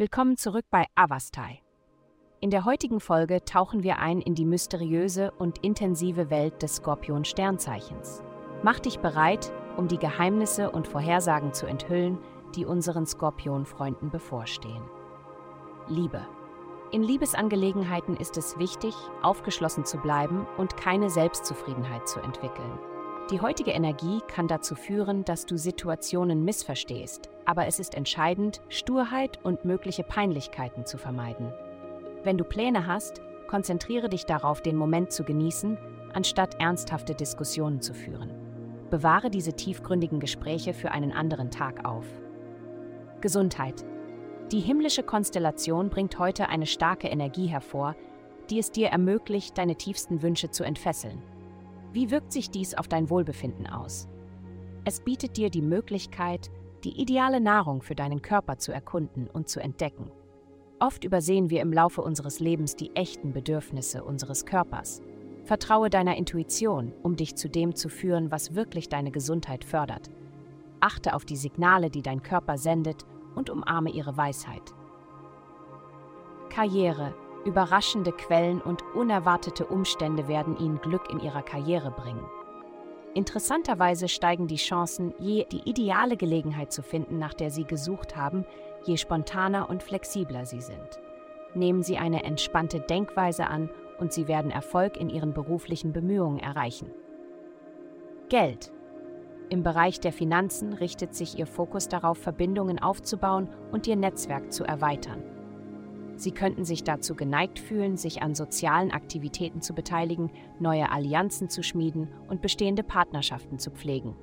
Willkommen zurück bei Avastai. In der heutigen Folge tauchen wir ein in die mysteriöse und intensive Welt des Skorpion-Sternzeichens. Mach dich bereit, um die Geheimnisse und Vorhersagen zu enthüllen, die unseren Skorpion-Freunden bevorstehen. Liebe. In Liebesangelegenheiten ist es wichtig, aufgeschlossen zu bleiben und keine Selbstzufriedenheit zu entwickeln. Die heutige Energie kann dazu führen, dass du Situationen missverstehst, aber es ist entscheidend, Sturheit und mögliche Peinlichkeiten zu vermeiden. Wenn du Pläne hast, konzentriere dich darauf, den Moment zu genießen, anstatt ernsthafte Diskussionen zu führen. Bewahre diese tiefgründigen Gespräche für einen anderen Tag auf. Gesundheit. Die himmlische Konstellation bringt heute eine starke Energie hervor, die es dir ermöglicht, deine tiefsten Wünsche zu entfesseln. Wie wirkt sich dies auf dein Wohlbefinden aus? Es bietet dir die Möglichkeit, die ideale Nahrung für deinen Körper zu erkunden und zu entdecken. Oft übersehen wir im Laufe unseres Lebens die echten Bedürfnisse unseres Körpers. Vertraue deiner Intuition, um dich zu dem zu führen, was wirklich deine Gesundheit fördert. Achte auf die Signale, die dein Körper sendet und umarme ihre Weisheit. Karriere. Überraschende Quellen und unerwartete Umstände werden Ihnen Glück in Ihrer Karriere bringen. Interessanterweise steigen die Chancen, je die ideale Gelegenheit zu finden, nach der Sie gesucht haben, je spontaner und flexibler Sie sind. Nehmen Sie eine entspannte Denkweise an und Sie werden Erfolg in Ihren beruflichen Bemühungen erreichen. Geld. Im Bereich der Finanzen richtet sich Ihr Fokus darauf, Verbindungen aufzubauen und Ihr Netzwerk zu erweitern. Sie könnten sich dazu geneigt fühlen, sich an sozialen Aktivitäten zu beteiligen, neue Allianzen zu schmieden und bestehende Partnerschaften zu pflegen.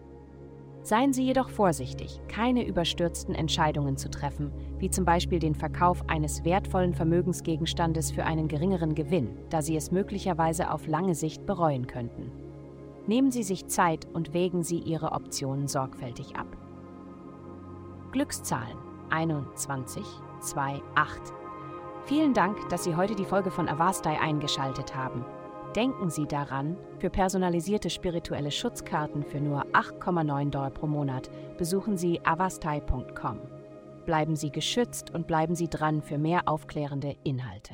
Seien Sie jedoch vorsichtig, keine überstürzten Entscheidungen zu treffen, wie zum Beispiel den Verkauf eines wertvollen Vermögensgegenstandes für einen geringeren Gewinn, da Sie es möglicherweise auf lange Sicht bereuen könnten. Nehmen Sie sich Zeit und wägen Sie Ihre Optionen sorgfältig ab. Glückszahlen 21, 2, 8. Vielen Dank, dass Sie heute die Folge von Avastai eingeschaltet haben. Denken Sie daran, für personalisierte spirituelle Schutzkarten für nur 8,9 Dollar pro Monat besuchen Sie avastai.com. Bleiben Sie geschützt und bleiben Sie dran für mehr aufklärende Inhalte.